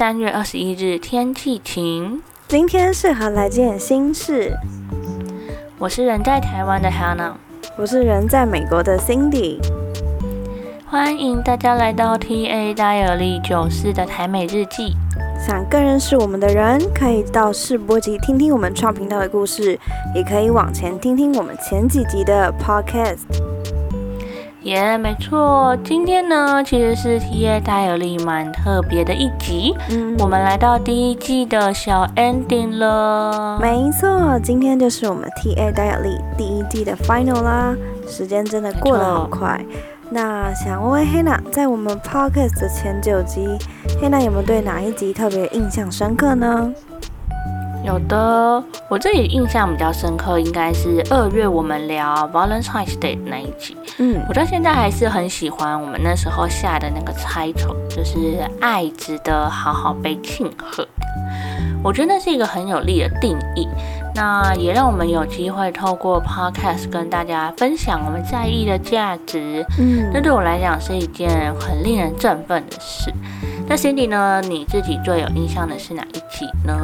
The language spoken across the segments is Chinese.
三月二十一日，天气晴。今天适合来件心事。我是人在台湾的 Hannah，我是人在美国的 Cindy。欢迎大家来到 TA 大有力九四的台美日记。想更认识我们的人，可以到试播集听听我们创频道的故事，也可以往前听听我们前几集的 Podcast。耶，没错，今天呢其实是 TA 大有力蛮特别的一集，嗯，我们来到第一季的小 ending 了。没错，今天就是我们 TA 大有力第一季的 final 啦，时间真的过得很快。那想问问黑娜，在我们 podcast 的前九集，黑娜有没有对哪一集特别印象深刻呢？有的，我这里印象比较深刻，应该是二月我们聊 Valentine's Day 那一集。嗯，我到现在还是很喜欢我们那时候下的那个猜头，就是爱值得好好被庆贺。我觉得那是一个很有力的定义，那也让我们有机会透过 Podcast 跟大家分享我们在意的价值。嗯，那对我来讲是一件很令人振奋的事。那 Cindy 呢？你自己最有印象的是哪一集呢？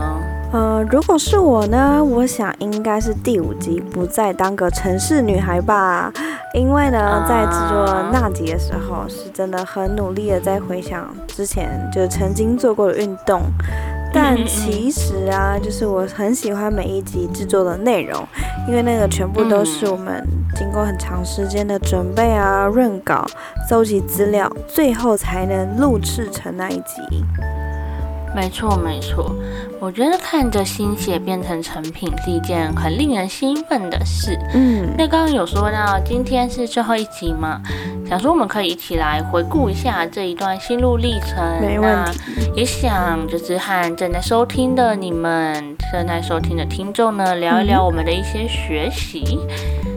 呃，如果是我呢，我想应该是第五集，不再当个城市女孩吧。因为呢，在制作那集的时候，是真的很努力的在回想之前就曾经做过的运动。但其实啊，就是我很喜欢每一集制作的内容，因为那个全部都是我们经过很长时间的准备啊、润稿、搜集资料，最后才能录制成那一集。没错，没错。我觉得看着心血变成成品是一件很令人兴奋的事。嗯，那刚刚有说到今天是最后一集嘛，想说我们可以一起来回顾一下这一段心路历程。没问题。也想就是和正在收听的你们，正在收听的听众呢，聊一聊我们的一些学习。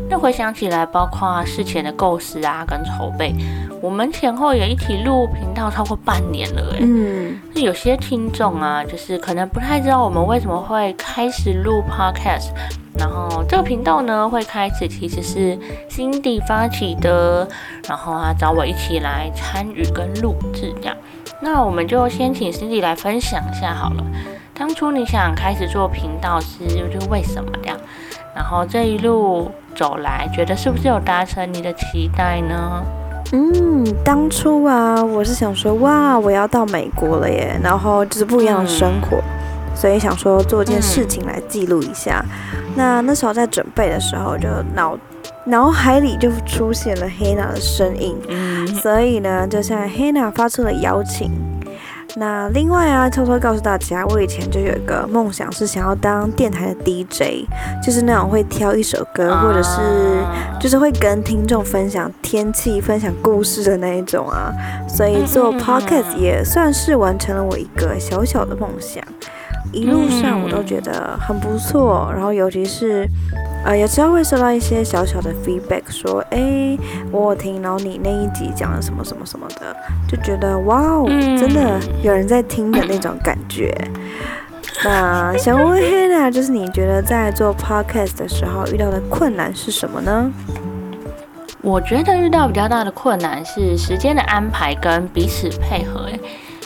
那回想起来，包括事前的构思啊，跟筹备，我们前后也一起录频道超过半年了，哎，嗯，那有些听众啊，就是可能不太知道我们为什么会开始录 podcast，然后这个频道呢会开始其实是 Cindy 发起的，然后啊找我一起来参与跟录制这样，那我们就先请 Cindy 来分享一下好了，当初你想开始做频道是就为什么这样？然后这一路走来，觉得是不是有达成你的期待呢？嗯，当初啊，我是想说，哇，我要到美国了耶，然后就是不一样的生活，所以想说做件事情来记录一下。那那时候在准备的时候，就脑脑海里就出现了黑娜的身影，所以呢，就向黑娜发出了邀请。那另外啊，偷偷告诉大家，我以前就有一个梦想，是想要当电台的 DJ，就是那种会挑一首歌，或者是就是会跟听众分享天气、分享故事的那一种啊。所以做 podcast 也算是完成了我一个小小的梦想。一路上我都觉得很不错，然后尤其是。呃，有时候会收到一些小小的 feedback，说，哎，我有听，然后你那一集讲了什么什么什么的，就觉得哇哦，真的有人在听的那种感觉。那想问 Hannah，就是你觉得在做 podcast 的时候遇到的困难是什么呢？我觉得遇到比较大的困难是时间的安排跟彼此配合，哎，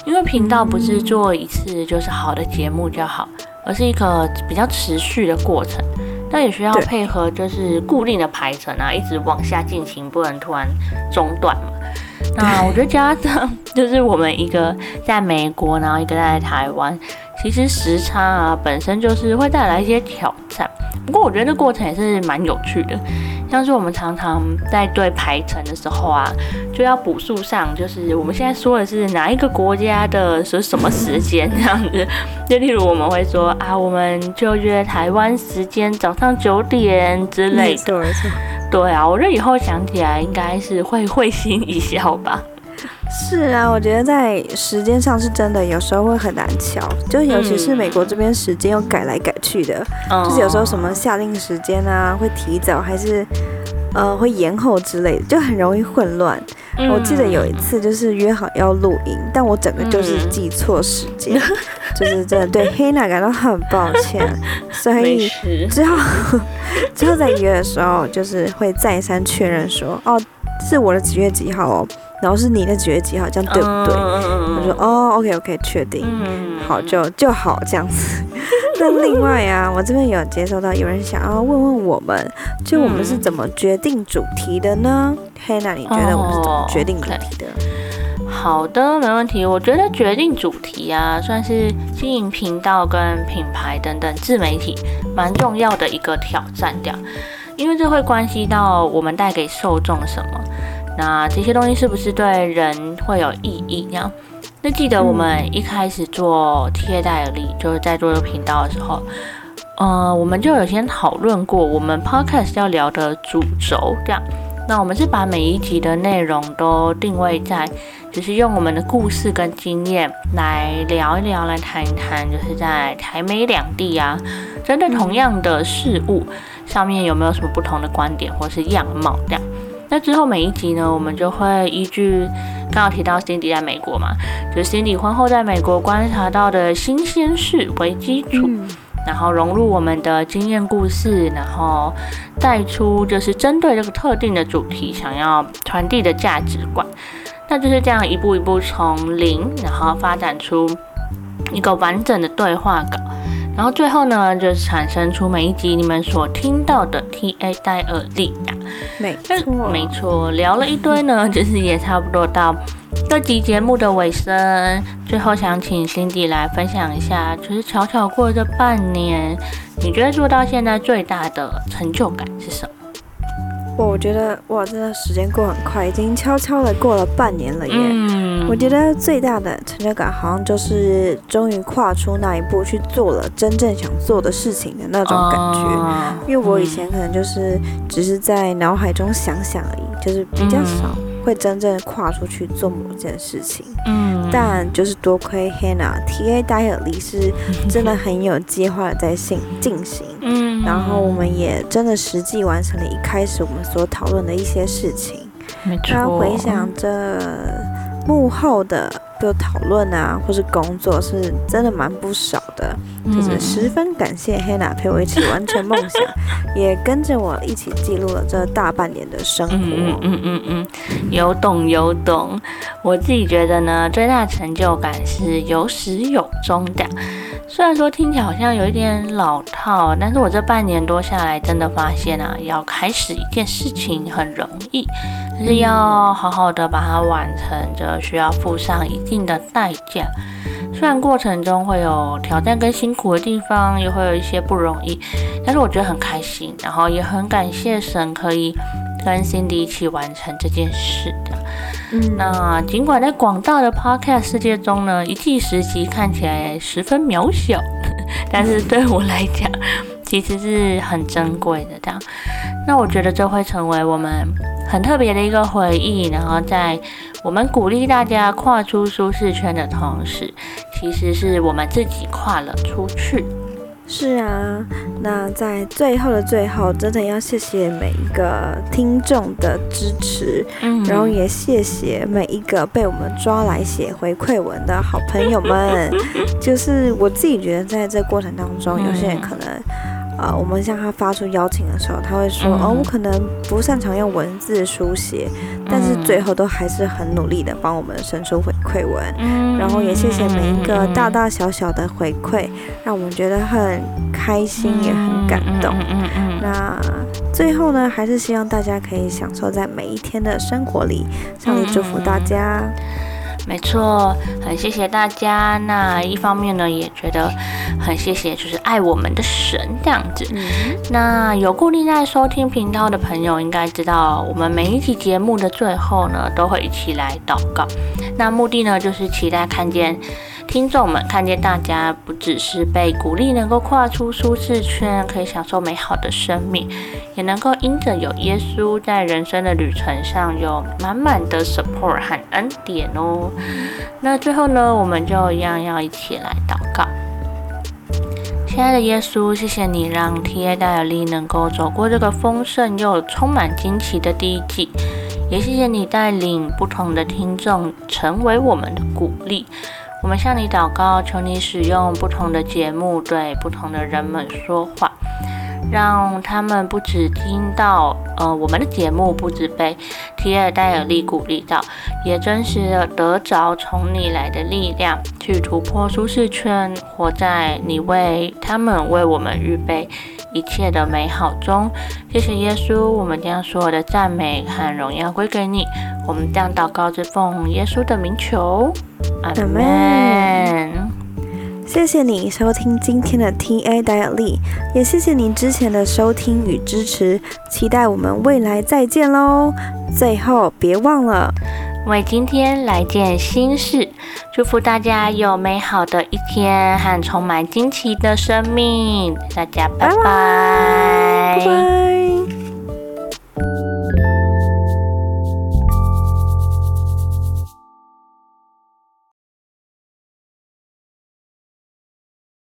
因为频道不是做一次就是好的节目就好，而是一个比较持续的过程。那也需要配合，就是固定的排程啊，一直往下进行，不能突然中断嘛。那我觉得加上 就是我们一个在美国，然后一个在台湾，其实时差啊本身就是会带来一些挑战。不过我觉得这过程也是蛮有趣的。像是我们常常在对排程的时候啊，就要补数上，就是我们现在说的是哪一个国家的是什么时间这样子。就例如我们会说啊，我们就约台湾时间早上九点之类的。对，对啊，我觉得以后想起来应该是会会心一笑吧。是啊，我觉得在时间上是真的，有时候会很难瞧，就尤其是美国这边时间又改来改去的，就是有时候什么下令时间啊，会提早还是呃会延后之类的，就很容易混乱。我记得有一次就是约好要录音，但我整个就是记错时间，就是真的对黑娜感到很抱歉，所以之后 之后在约的时候就是会再三确认说，哦，是我的几月几号哦。然后是你的几月几号，这样对不对？他说哦，OK OK，确定，好就就好这样子。那另外啊，我这边有接收到有人想要问问我们，就我们是怎么决定主题的呢？黑娜，你觉得我们是怎么决定主题的？好的，没问题。我觉得决定主题啊，算是经营频道跟品牌等等自媒体蛮重要的一个挑战的，因为这会关系到我们带给受众什么，那这些东西是不是对人会有意义？这样。那记得我们一开始做贴代理，就是在做这个频道的时候，呃，我们就有先讨论过我们 podcast 要聊的主轴，这样。那我们是把每一集的内容都定位在，就是用我们的故事跟经验来聊一聊，来谈一谈，就是在台美两地啊，针对同样的事物上面有没有什么不同的观点或是样貌这样。那之后每一集呢，我们就会依据刚刚提到 Cindy 在美国嘛，就是 Cindy 婚后在美国观察到的新鲜事为基础，然后融入我们的经验故事，然后带出就是针对这个特定的主题想要传递的价值观。那就是这样一步一步从零，然后发展出一个完整的对话稿。然后最后呢，就是产生出每一集你们所听到的 T A 戴尔利亚，没错，没错，聊了一堆呢，就是也差不多到这集节目的尾声。最后想请 Cindy 来分享一下，就是巧巧过这半年，你觉得做到现在最大的成就感是什么？我觉得哇，真的时间过很快，已经悄悄的过了半年了耶。嗯，我觉得最大的成就感好像就是终于跨出那一步去做了真正想做的事情的那种感觉。因为我以前可能就是只是在脑海中想想而已，就是比较少。会真正跨出去做某件事情，嗯，但就是多亏 Hannah T A 戴尔利是真的很有计划的在进进行，嗯，然后我们也真的实际完成了一开始我们所讨论的一些事情，没错。然后回想着幕后的。就讨论啊，或是工作，是真的蛮不少的，就是十分感谢黑娜陪我一起完成梦想，也跟着我一起记录了这大半年的生活。嗯嗯嗯嗯，有懂有懂。我自己觉得呢，最大成就感是有始有终的。虽然说听起来好像有一点老套，但是我这半年多下来，真的发现啊，要开始一件事情很容易，可是要好好的把它完成，就需要付上一定的代价。虽然过程中会有挑战跟辛苦的地方，也会有一些不容易，但是我觉得很开心，然后也很感谢神可以跟 Cindy 一起完成这件事的。嗯那尽管在广大的 Podcast 世界中呢，一季十集看起来十分渺小，但是对我来讲，其实是很珍贵的。这样，那我觉得这会成为我们很特别的一个回忆。然后，在我们鼓励大家跨出舒适圈的同时，其实是我们自己跨了出去。是啊，那在最后的最后，真的要谢谢每一个听众的支持，嗯，然后也谢谢每一个被我们抓来写回馈文的好朋友们。就是我自己觉得，在这过程当中，有些人可能。呃，我们向他发出邀请的时候，他会说：“哦，我可能不擅长用文字书写，但是最后都还是很努力的帮我们生出回馈文。然后也谢谢每一个大大小小的回馈，让我们觉得很开心，也很感动。那最后呢，还是希望大家可以享受在每一天的生活里。上帝祝福大家。”没错，很谢谢大家。那一方面呢，也觉得很谢谢，就是爱我们的神这样子。那有固定在收听频道的朋友，应该知道我们每一期节目的最后呢，都会一起来祷告。那目的呢，就是期待看见。听众们看见大家不只是被鼓励，能够跨出舒适圈，可以享受美好的生命，也能够因着有耶稣在人生的旅程上有满满的 support 和恩典哦。那最后呢，我们就一样要一起来祷告。亲爱的耶稣，谢谢你让 T.A. 戴尔利能够走过这个丰盛又充满惊奇的第一季，也谢谢你带领不同的听众成为我们的鼓励。我们向你祷告，求你使用不同的节目对不同的人们说话，让他们不止听到呃我们的节目，不止被提尔戴尔利鼓励到，也真实的得着从你来的力量，去突破舒适圈，活在你为他们为我们预备一切的美好中。谢谢耶稣，我们将所有的赞美和荣耀归给你。我们将祷告之奉耶稣的名求，阿门。谢谢你收听今天的 T A 戴尔利，也谢谢您之前的收听与支持，期待我们未来再见喽。最后别忘了为今天来件新事，祝福大家有美好的一天和充满惊奇的生命。大家拜拜。